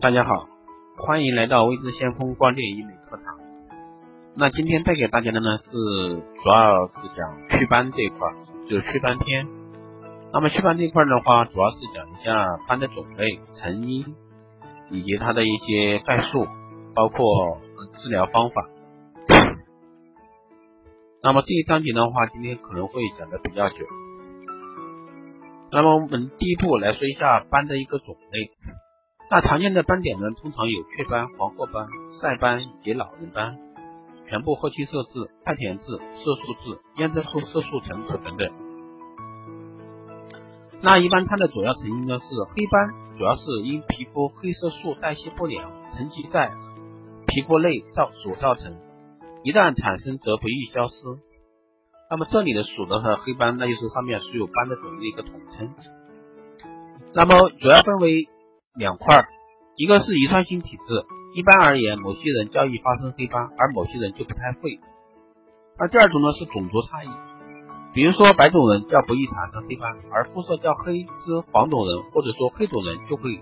大家好，欢迎来到未知先锋光电医美课堂。那今天带给大家的呢是主要是讲祛斑这一块，就是祛斑篇。那么祛斑这一块的话，主要是讲一下斑的种类、成因以及它的一些概述，包括治疗方法。那么这一章节的话，今天可能会讲的比较久。那么我们第一步来说一下斑的一个种类。那常见的斑点呢，通常有雀斑、黄褐斑、晒斑以及老人斑、全部褐青色痣、太田痣、色素痣、胭脂后色素沉着等等。那一般它的主要成因呢是黑斑，主要是因皮肤黑色素代谢不良沉积在皮肤内造所造成，一旦产生则不易消失。那么这里的属的和黑斑，那就是上面所有斑的种类的一个统称。那么主要分为。两块，一个是遗传性体质，一般而言，某些人较易发生黑斑，而某些人就不太会。而第二种呢是种族差异，比如说白种人较不易产生黑斑，而肤色较黑之黄种人或者说黑种人就会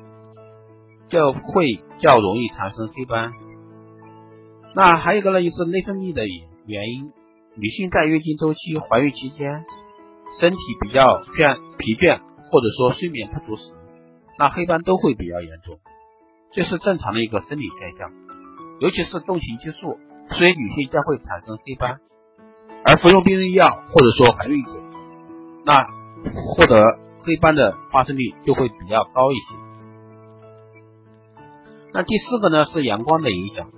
较会较容易产生黑斑。那还有一个呢就是内分泌的原因，女性在月经周期、怀孕期间，身体比较倦疲倦或者说睡眠不足时。那黑斑都会比较严重，这是正常的一个生理现象，尤其是动情激素，所以女性将会产生黑斑，而服用避孕药或者说怀孕者，那获得黑斑的发生率就会比较高一些。那第四个呢是阳光的影响，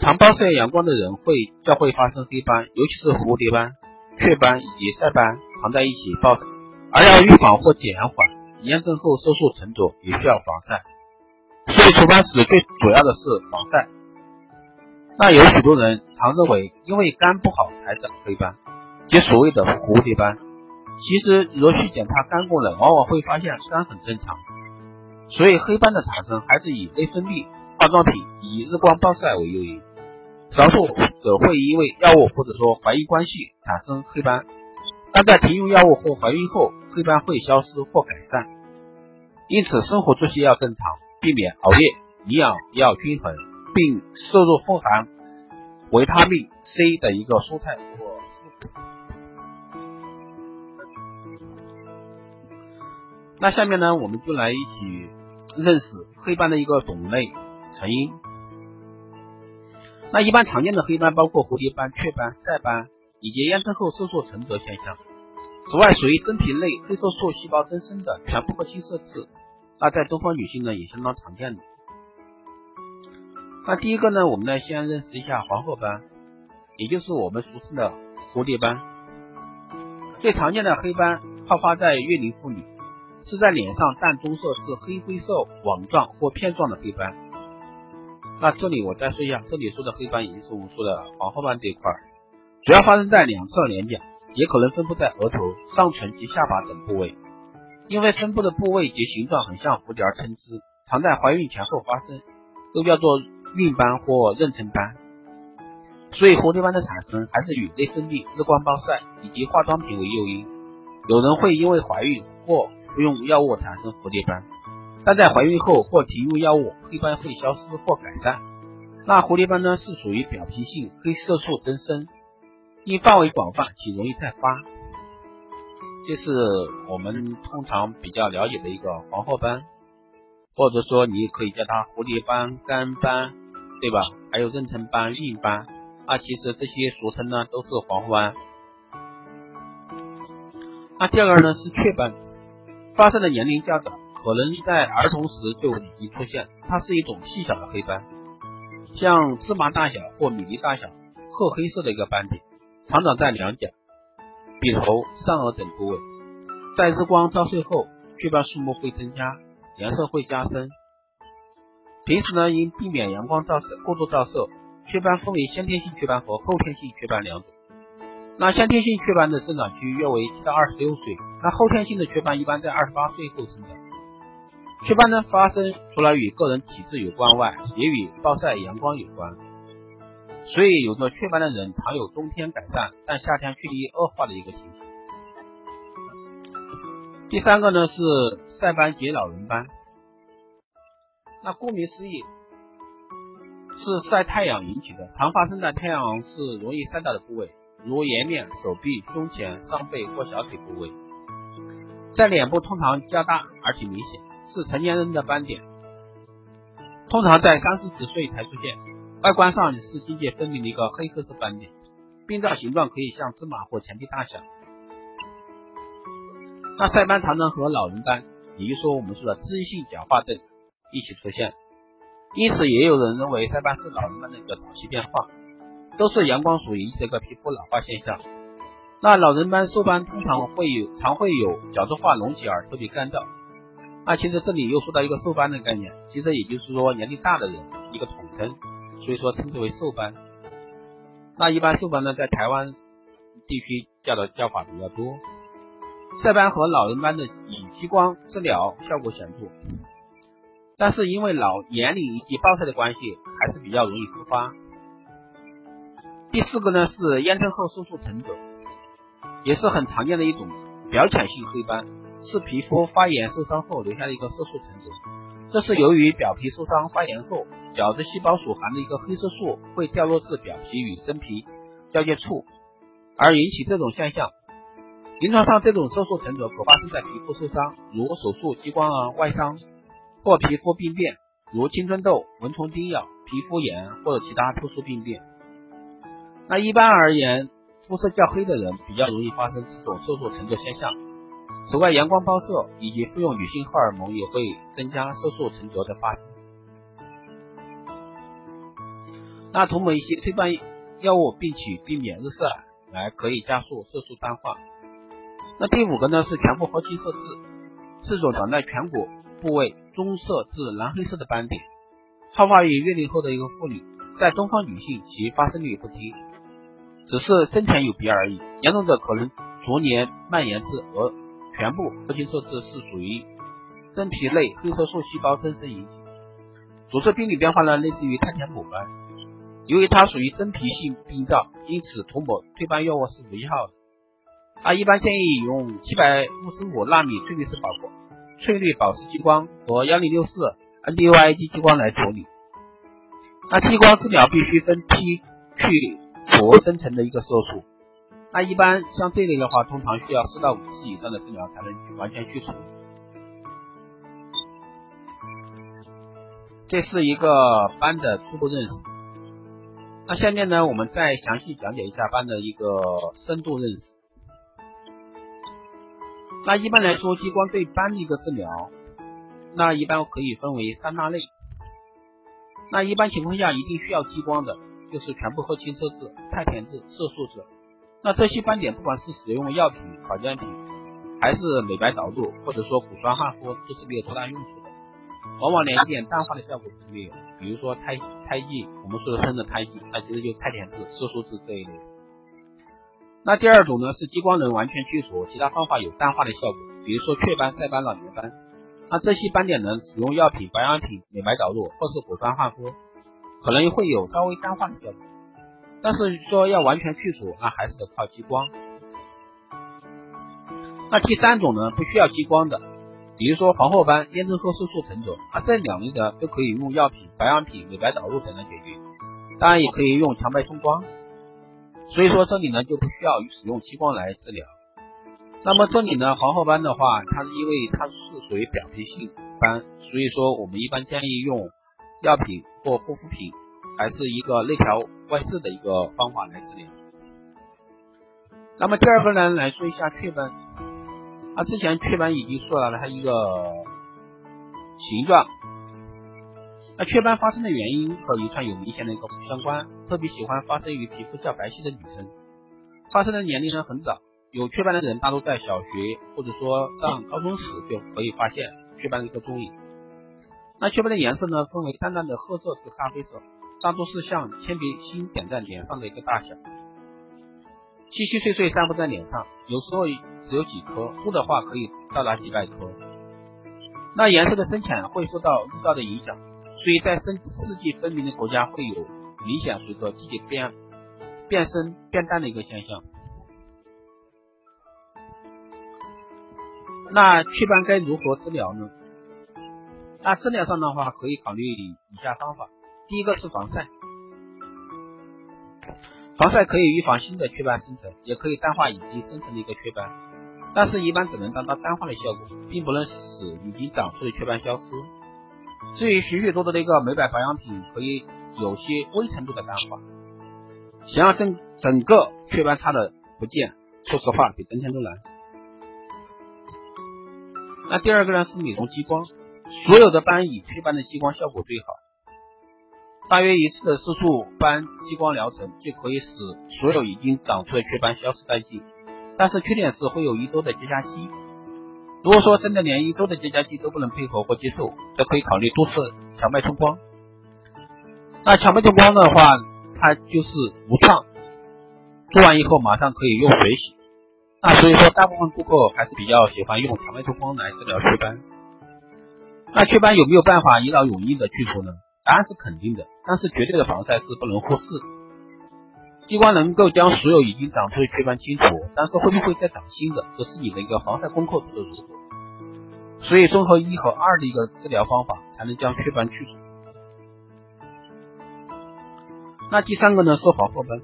常暴晒阳光的人会较会发生黑斑，尤其是蝴蝶斑、雀斑以及晒斑常在一起暴晒，而要预防或减缓。炎症后色素沉着也需要防晒，所以除斑时最主要的是防晒。那有许多人常认为因为肝不好才长黑斑，即所谓的蝴蝶斑。其实若去检查肝功能，往往会发现肝很正常。所以黑斑的产生还是以内分泌、化妆品以日光暴晒为诱因。少数者会因为药物或者说怀孕关系产生黑斑。但在停用药物或怀孕后，黑斑会消失或改善。因此，生活作息要正常，避免熬夜，营养要均衡，并摄入富含维他命 C 的一个蔬菜或。那下面呢，我们就来一起认识黑斑的一个种类、成因。那一般常见的黑斑包括蝴蝶斑、雀斑、晒斑。以及炎症后色素沉着现象。此外，属于真皮内黑色素细胞增生的全部褐青色痣，那在东方女性呢也相当常见的。那第一个呢，我们呢先认识一下黄褐斑，也就是我们俗称的蝴蝶斑。最常见的黑斑好发在月龄妇女，是在脸上淡棕色至黑灰色网状或片状的黑斑。那这里我再说一下，这里说的黑斑也就是我们说的黄褐斑这一块。主要发生在两侧脸颊，也可能分布在额头、上唇及下巴等部位。因为分布的部位及形状很像蝴蝶而称之，常在怀孕前后发生，都叫做孕斑或妊娠斑。所以蝴蝶斑的产生还是与内分泌、日光暴晒以及化妆品为诱因。有人会因为怀孕或服用药物产生蝴蝶斑，但在怀孕后或停用药物，黑斑会消失或改善。那蝴蝶斑呢，是属于表皮性黑色素增生。因范围广泛且容易再发，这是我们通常比较了解的一个黄褐斑，或者说你可以叫它蝴蝶斑、肝斑，对吧？还有妊娠斑、孕斑，啊，其实这些俗称呢都是黄褐斑。那第二个呢是雀斑，发生的年龄较早，可能在儿童时就已经出现，它是一种细小的黑斑，像芝麻大小或米粒大小，褐黑色的一个斑点。常长在两颊、鼻头、上颚等部位，在日光照射后，雀斑数目会增加，颜色会加深。平时呢，应避免阳光照射过度照射。雀斑分为先天性雀斑和后天性雀斑两种。那先天性雀斑的生长期约为七到二十六岁，那后天性的雀斑一般在二十八岁后生长。雀斑呢发生除了与个人体质有关外，也与暴晒阳光有关。所以，有着雀斑的人常有冬天改善，但夏天却易恶化的一个情形。第三个呢是晒斑及老人斑。那顾名思义是晒太阳引起的，常发生在太阳是容易晒到的部位，如颜面、手臂、胸前、上背或小腿部位。在脸部通常较大而且明显，是成年人的斑点，通常在三四十岁才出现，外观上是境界分明的一个黑褐色斑点，病灶形状可以像芝麻或钱币大小。那晒斑常常和老人斑，也就是说我们说的脂溢性角化症一起出现，因此也有人认为晒斑是老人斑的一个早期变化，都是阳光所引起的一个皮肤老化现象。那老人斑瘦斑通常会有常会有角质化隆起而特别干燥。那其实这里又说到一个瘦斑的概念，其实也就是说年龄大的人一个统称，所以说称之为瘦斑。那一般瘦斑呢，在台湾地区叫的叫法比较多。晒斑和老人斑的以激光治疗效果显著，但是因为老年龄以及暴晒的关系，还是比较容易复发。第四个呢是炎症后色素沉着。也是很常见的一种表浅性黑斑，是皮肤发炎受伤后留下的一个色素沉着。这是由于表皮受伤发炎后，角质细胞所含的一个黑色素会掉落至表皮与真皮交界处，而引起这种现象。临床上，这种色素沉着可发生在皮肤受伤，如手术、激光啊、外伤，或皮肤病变，如青春痘、蚊虫叮咬、皮肤炎或者其他特殊病变。那一般而言。肤色较黑的人比较容易发生这种色素沉着现象。此外，阳光暴射以及服用女性荷尔蒙也会增加色素沉着的发生。那涂抹一些祛斑药物，并且避免日晒，来可以加速色素淡化。那第五个呢是颧部褐青色痣，是种长在颧骨部位棕色至蓝黑色的斑点，好发于月龄后的一个妇女，在东方女性其发生率不低。只是深浅有别而已，严重者可能逐年蔓延至额、全部。褐青色痣是属于真皮内黑色素细胞增生引起，主治病理变化呢类似于太田母斑。由于它属于真皮性病灶，因此涂抹祛斑药物是无效的。啊，一般建议用七百五十五纳米翠绿色宝宝翠绿宝石激光和幺零六四 NDYAG 激光来处理。那激光治疗必须分批去。除生成的一个色素，那一般像这类的话，通常需要四到五次以上的治疗才能完全去除。这是一个斑的初步认识。那下面呢，我们再详细讲解一下斑的一个深度认识。那一般来说，激光对斑的一个治疗，那一般可以分为三大类。那一般情况下，一定需要激光的。就是全部褐青色痣、太田痣、色素痣。那这些斑点，不管是使用药品、保健品，还是美白导入，或者说骨酸焕肤，都是没有多大用处的，往往连一点淡化的效果都没有。比如说胎胎记，我们说的生的胎记，那其实就胎田痣、色素痣这一类。那第二种呢，是激光能完全去除，其他方法有淡化的效果，比如说雀斑、晒斑、老年斑。那这些斑点能使用药品、保养品、美白导入，或是骨酸焕肤。可能会有稍微淡化的效果，但是说要完全去除，那还是得靠激光。那第三种呢，不需要激光的，比如说黄褐斑、炎症后色素沉着，啊这两类的都可以用药品、保养品、美白导入等来解决，当然也可以用强脉冲光。所以说这里呢就不需要使用激光来治疗。那么这里呢黄褐斑的话，它是因为它是属于表皮性斑，所以说我们一般建议用。药品或护肤品，还是一个内调外治的一个方法来治疗。那么第二个呢，来说一下雀斑。啊，之前雀斑已经说了它一个形状。那雀斑发生的原因和遗传有明显的一个相关，特别喜欢发生于皮肤较白皙的女生，发生的年龄呢很早。有雀斑的人大多在小学或者说上高中时就可以发现雀斑的一个踪影。那雀斑的颜色呢，分为淡淡的褐色至咖啡色，大多是像铅笔芯点在脸上的一个大小，稀稀碎碎散布在脸上，有时候只有几颗，多的话可以到达几百颗。那颜色的深浅会受到日照的影响，所以在深四季分明的国家会有明显随着季节变变深变淡的一个现象。那雀斑该如何治疗呢？那治疗上的话，可以考虑以下方法。第一个是防晒，防晒可以预防新的雀斑生成，也可以淡化已经生成的一个雀斑，但是一般只能达到淡化的效果，并不能使已经长出的雀斑消失。至于许许多多的一个美白保养品，可以有些微程度的淡化。想要整整个雀斑擦的不见，说实话比登天都难。那第二个呢是美容激光，所有的斑以祛斑的激光效果最好，大约一次的色素斑激光疗程就可以使所有已经长出的雀斑消失殆尽。但是缺点是会有一周的结痂期，如果说真的连一周的结痂期都不能配合或接受，则可以考虑多次强脉冲光。那强脉冲光的话，它就是无创，做完以后马上可以用水洗。那所以说，大部分顾客还是比较喜欢用强脉冲光来治疗雀斑。那雀斑有没有办法一劳永逸的去除呢？答案是肯定的，但是绝对的防晒是不能忽视。激光能够将所有已经长出的雀斑清除，但是会不会再长新的，则是你的一个防晒功课做的如何。所以，综合一和二的一个治疗方法，才能将雀斑去除。那第三个呢，是黄褐斑。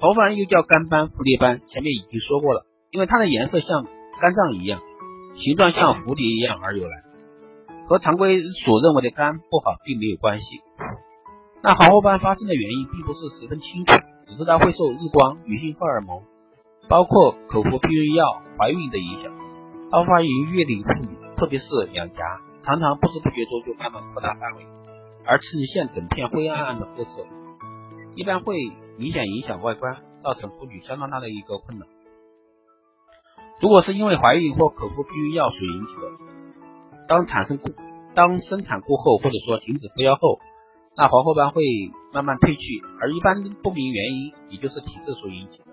黄褐斑又叫肝斑、蝴蝶斑，前面已经说过了，因为它的颜色像肝脏一样，形状像蝴蝶一样而由来，和常规所认为的肝不好并没有关系。那黄褐斑发生的原因并不是十分清楚，只知道会受日光、女性荷尔蒙，包括口服避孕药、怀孕的影响，好发于月龄妇女，特别是两颊，常常不知不觉中就慢慢扩大范围，而呈现整片灰暗暗的肤色，一般会。明显影响外观，造成妇女相当大的一个困扰。如果是因为怀孕或口服避孕药所引起的，当产生过当生产过后，或者说停止服药后，那黄褐斑会慢慢褪去，而一般不明原因，也就是体质所引起的，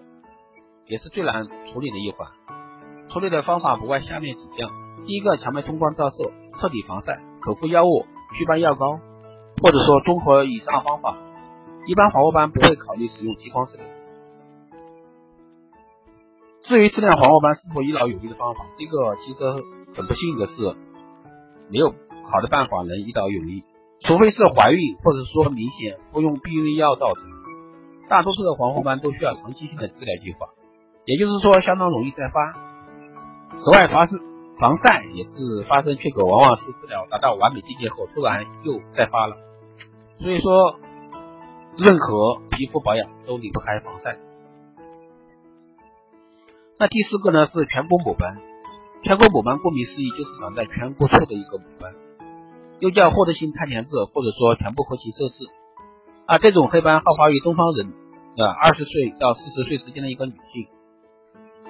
也是最难处理的一环。处理的方法不外下面几项：第一个，强脉冲光照射，彻底防晒，口服药物、祛斑药膏，或者说综合以上方法。一般黄褐斑不会考虑使用激光治疗。至于治疗黄褐斑是否一劳永逸的方法，这个其实很不幸的是，没有好的办法能一劳永逸，除非是怀孕或者说明显服用避孕药造成。大多数的黄褐斑都需要长期性的治疗计划，也就是说相当容易再发。此外，发生防晒也是发生缺口，往往是治疗达到完美境界后突然又再发了。所以说。任何皮肤保养都离不开防晒。那第四个呢是颧骨母斑，颧骨母斑顾名思义就是长在颧骨处的一个母斑，又叫获得性太田痣或者说颧部合情色痣。啊，这种黑斑好发于东方人的二十岁到四十岁之间的一个女性，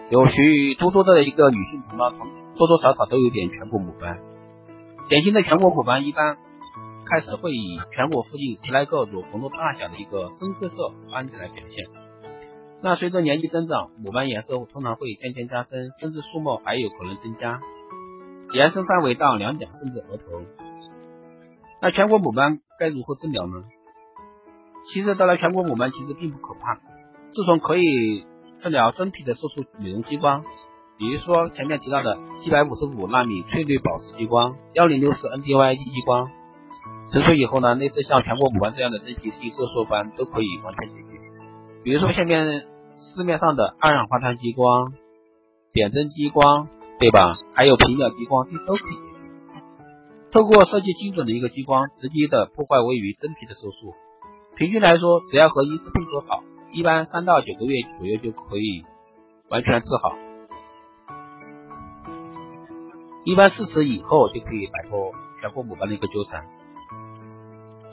有许多多的一个女性同胞多多少少都有点颧骨母斑。典型的颧骨母斑一般。开始会以颧骨附近十来个乳房的大小的一个深褐色斑点来表现。那随着年纪增长，母斑颜色通常会渐渐加深，甚至数目还有可能增加，延伸范围到两颊甚至额头。那全国母斑该如何治疗呢？其实得了全国母斑其实并不可怕，自从可以治疗真皮的色素美容激光，比如说前面提到的七百五十五纳米翠绿宝石激光、幺零六四 NDY 激光。成熟以后呢，类似像全国母斑这样的真皮性色素斑都可以完全解决。比如说下面市面上的二氧化碳激光、点阵激光，对吧？还有皮秒激光，这都可以解决。透过设计精准的一个激光，直接的破坏位于真皮的色素。平均来说，只要和医师配合好，一般三到九个月左右就可以完全治好。一般四次以后就可以摆脱颧骨母斑的一个纠缠。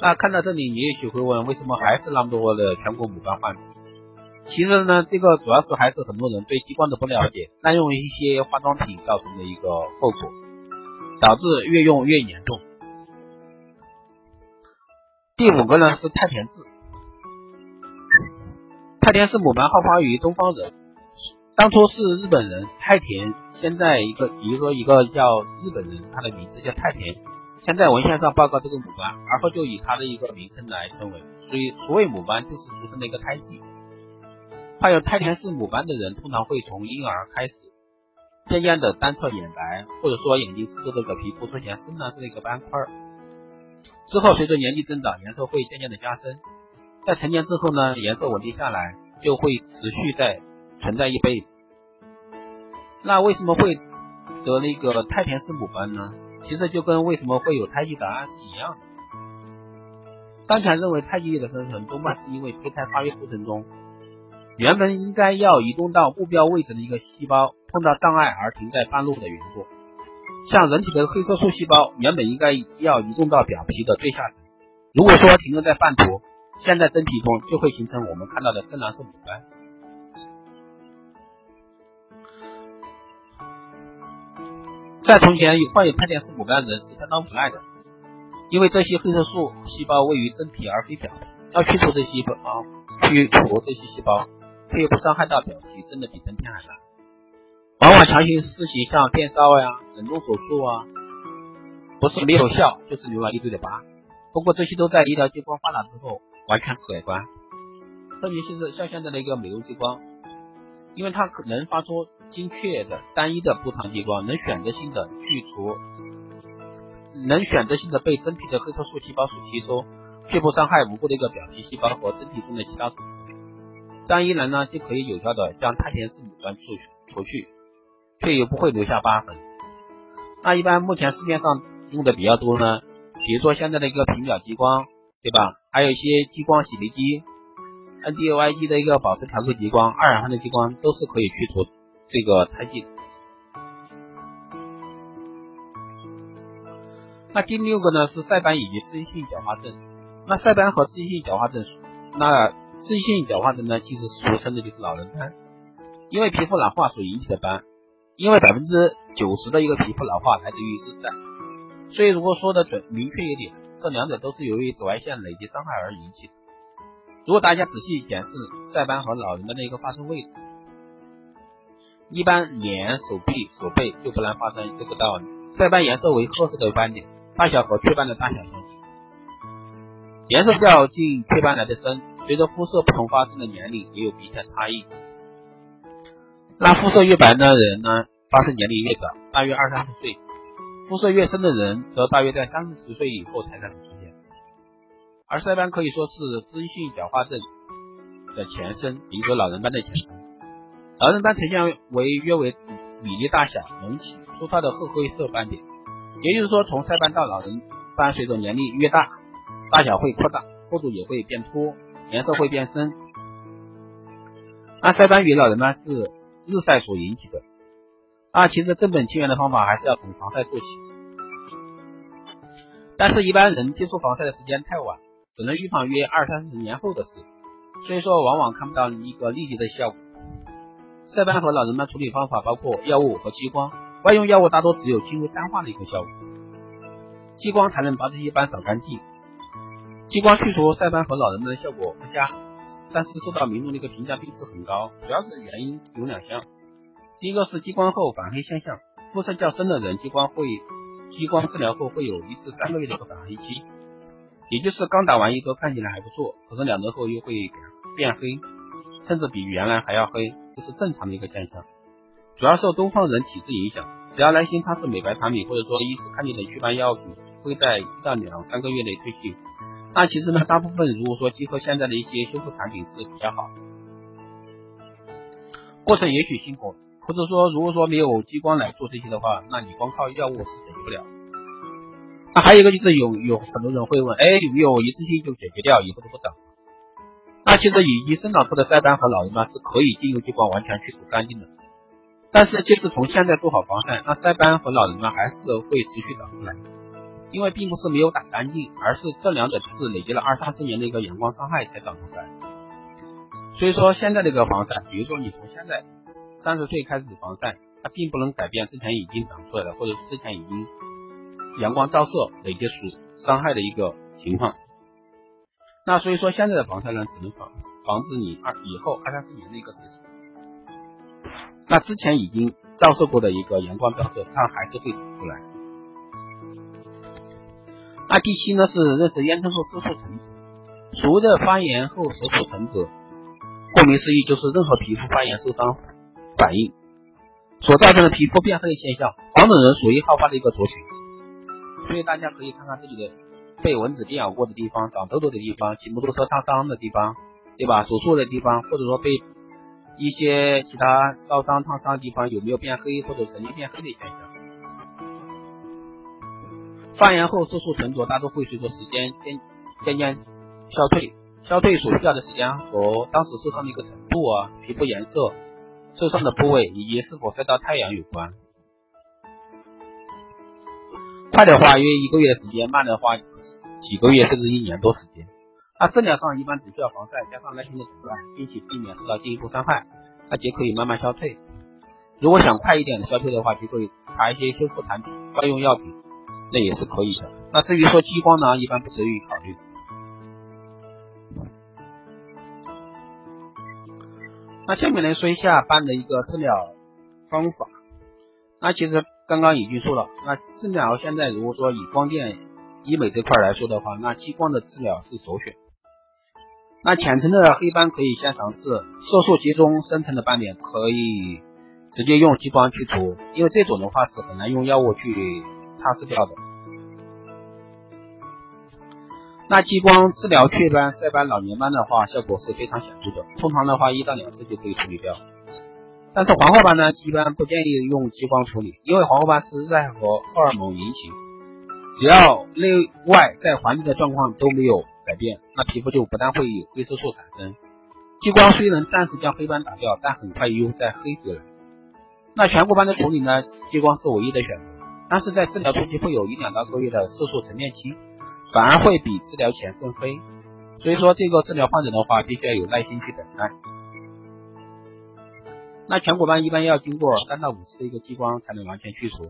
那看到这里，你也许会问，为什么还是那么多的颧骨母斑患者？其实呢，这个主要是还是很多人对激光的不了解，滥用一些化妆品造成的一个后果，导致越用越严重。第五个呢是太田痣，太田氏母斑好发于东方人，当初是日本人太田，现在一个比如说一个叫日本人，他的名字叫太田。现在文献上报告这个母斑，而后就以他的一个名称来称为。所以所谓母斑就是俗称的一个胎记。患有太田氏母斑的人，通常会从婴儿开始，渐渐的单侧眼白，或者说眼睛四周这个皮肤出现深蓝色的一个斑块。之后随着年纪增长，颜色会渐渐的加深，在成年之后呢，颜色稳定下来，就会持续在存在一辈子。那为什么会得那个太田氏母斑呢？其实就跟为什么会有胎记答案是一样的。当前认为胎记的生成多半是因为胚胎发育过程中，原本应该要移动到目标位置的一个细胞碰到障碍而停在半路的缘故。像人体的黑色素细胞原本应该要移动到表皮的最下层，如果说停留在半途，现在真皮中就会形成我们看到的深蓝色母斑。在从前有患有太田氏母斑的人是相当无奈的，因为这些黑色素细胞位于真皮而非表皮，要去除这些细胞，去除这些细胞却又不伤害到表皮，真的比登天还难。往往强行施行像电烧呀、冷冻手术啊，不是没有效，就是留了一堆的疤。不过这些都在医疗激光发达之后完全可观，特别是像现在的一个美容激光。因为它可能发出精确的、单一的波长激光，能选择性的去除，能选择性的被真皮的黑色素细胞所吸收，却不伤害无辜的一个表皮细胞和真皮中的其他组织。这样一来呢，就可以有效的将太田氏母斑除除去，却又不会留下疤痕。那一般目前市面上用的比较多呢，比如说现在的一个平角激光，对吧？还有一些激光洗涤机。NDOIG 的一个保湿调色激光，二氧化碳激光都是可以去除这个胎记。那第六个呢是晒斑以及刺激性角化症。那晒斑和刺激性角化症，那脂溢性角化症呢其实俗称的就是老人斑，因为皮肤老化所引起的斑。因为百分之九十的一个皮肤老化来自于日晒，所以如果说的准明确一点，这两者都是由于紫外线累积伤害而引起的。如果大家仔细检视晒斑和老人斑的一个发生位置，一般脸、手臂、手背就不难发生这个道理。晒斑颜色为褐色的斑点，大小和雀斑的大小相近，颜色较近雀斑来的深。随着肤色不同，发生的年龄也有明显差异。那肤色越白的人呢，发生年龄越早，大约二三十岁；肤色越深的人，则大约在三四十岁以后才开始出现。而晒斑可以说是脂溢性角化症的前身，也就是老人斑的前身。老人斑呈现为约为米粒大小、隆起、粗糙的褐灰色斑点，也就是说，从晒斑到老人斑，随着年龄越大，大小会扩大，厚度也会变粗，颜色会变深。那晒斑与老人斑是日晒所引起的，那其实正本清源的方法还是要从防晒做起，但是一般人接触防晒的时间太晚。只能预防约二三十年后的事，所以说往往看不到一个立即的效果。晒斑和老人斑处理方法包括药物和激光，外用药物大多只有轻微淡化的一个效果，激光才能把这些斑扫干净。激光去除晒斑和老人斑的效果不佳，但是受到民众的一个评价并不是很高，主要是原因有两项，第一个是激光后反黑现象，肤色较深的人激光会激光治疗后会有一至三个月的一个反黑期。也就是刚打完一周看起来还不错，可是两周后又会变黑，甚至比原来还要黑，这是正常的一个现象。主要受东方人体质影响，只要来新尝试美白产品或者说一时看见的祛斑药品，会在一到两三个月内退去。那其实呢，大部分如果说结合现在的一些修复产品是比较好，过程也许辛苦，或者说如果说没有激光来做这些的话，那你光靠药物是解决不了。那还有一个就是有有很多人会问，哎，有没有一次性就解决掉，以后都不长？那其实已经生长出的晒斑和老人斑是可以经由激光完全去除干净的。但是就是从现在做好防晒，那晒斑和老人斑还是会持续长出来，因为并不是没有打干净，而是这两者是累积了二三十年的一个阳光伤害才长出来。所以说现在这个防晒，比如说你从现在三十岁开始防晒，它并不能改变之前已经长出来的，或者之前已经。阳光照射累积出伤害的一个情况，那所以说现在的防晒呢，只能防防止你二以后二三十年的一个事情。那之前已经照射过的一个阳光照射，它还是会长出来。那第七呢是认识烟囱后色素沉着，所谓的发炎后色素沉着，顾名思义就是任何皮肤发炎受伤反应。所造成的皮肤变黑的现象。黄种人属于好发的一个族群，所以大家可以看看自己的被蚊子叮咬过的地方、长痘痘的地方、骑摩托车烫伤的地方，对吧？手术的地方，或者说被一些其他烧伤烫伤的地方有没有变黑或者曾经变黑的现象。发炎后色素沉着，大多会随着时间渐渐渐消退。消退所需要的时间和当时受伤的一个程度啊、皮肤颜色、受伤的部位以及是否晒到太阳有关。快的话约一个月的时间，慢的话几个月甚至一年多时间。那治疗上一般只需要防晒加上耐心的等待，并且避免受到进一步伤害，那就可以慢慢消退。如果想快一点的消退的话，就可以擦一些修复产品、外用药品，那也是可以的。那至于说激光呢，一般不值于考虑。那下面来说一下斑的一个治疗方法。那其实刚刚已经说了，那治疗现在如果说以光电医美这块来说的话，那激光的治疗是首选。那浅层的黑斑可以先尝试，色素集中深层的斑点可以直接用激光去除，因为这种的话是很难用药物去擦拭掉的。那激光治疗雀斑、晒斑、老年斑的话，效果是非常显著的。通常的话，一到两次就可以处理掉。但是黄褐斑呢，一般不建议用激光处理，因为黄褐斑是热和荷尔蒙引起，只要内外在环境的状况都没有改变，那皮肤就不但会有黑色素产生。激光虽能暂时将黑斑打掉，但很快又再黑回来。那颧骨斑的处理呢，激光是唯一的选择，但是在治疗初期会有一两到个月的色素沉淀期。反而会比治疗前更黑，所以说这个治疗患者的话，必须要有耐心去等待。那颧骨斑一般要经过三到五次的一个激光才能完全去除。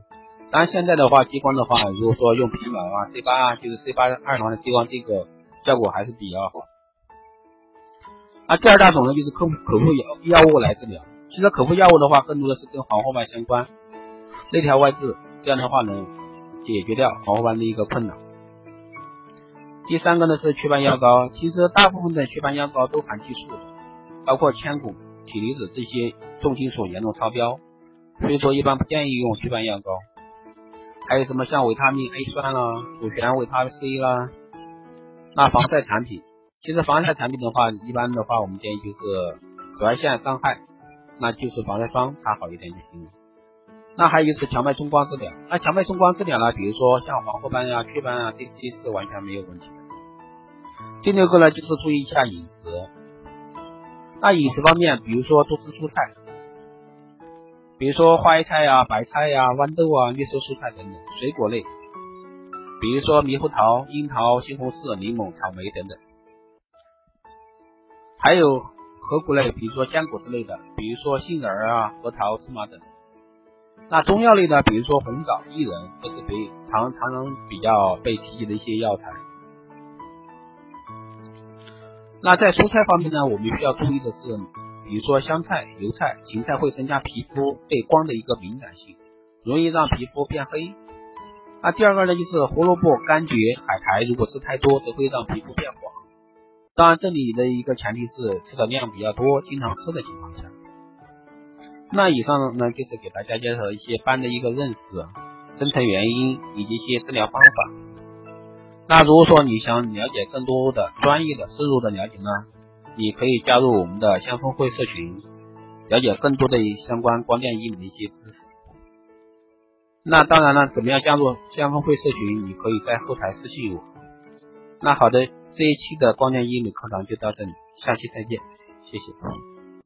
当然现在的话，激光的话，如果说用皮秒啊、C 八啊，就是 C 八二环的激光，这个效果还是比较好。那第二大种呢，就是口口服药药物来治疗。其实口服药物的话，更多的是跟黄褐斑相关，内调外治，这样的话能解决掉黄褐斑的一个困扰。第三个呢是祛斑药膏，其实大部分的祛斑药膏都含激素，包括铅汞、铁离子这些重金属严重超标，所以说一般不建议用祛斑药膏。还有什么像维他命 A 酸啦、左旋维他 C 啦，那防晒产品，其实防晒产品的话，一般的话我们建议就是紫外线伤害，那就是防晒霜擦好一点就行了。那还有就是荞麦冲光治疗，那荞麦冲光治疗呢，比如说像黄褐斑呀、雀斑啊，这些是完全没有问题的。第六个呢，就是注意一下饮食。那饮食方面，比如说多吃蔬菜，比如说花椰菜呀、白菜呀、豌豆啊、绿色蔬菜等等，水果类，比如说猕猴桃、樱桃、西红柿、柠檬、草莓等等。还有核果类，比如说坚果之类的，比如说杏仁啊、核桃、芝麻等。那中药类呢？比如说红枣、薏仁，这是被常常比较被提及的一些药材。那在蔬菜方面呢，我们需要注意的是，比如说香菜、油菜、芹菜会增加皮肤对光的一个敏感性，容易让皮肤变黑。那第二个呢，就是胡萝卜、柑橘、海苔，如果吃太多，则会让皮肤变黄。当然，这里的一个前提是吃的量比较多，经常吃的情况下。那以上呢，就是给大家介绍一些斑的一个认识、生成原因以及一些治疗方法。那如果说你想了解更多的专业的、深入的了解呢，你可以加入我们的香风会社群，了解更多的相关光电医美的一些知识。那当然了，怎么样加入香风会社群？你可以在后台私信我。那好的，这一期的光电医美课堂就到这里，下期再见，谢谢。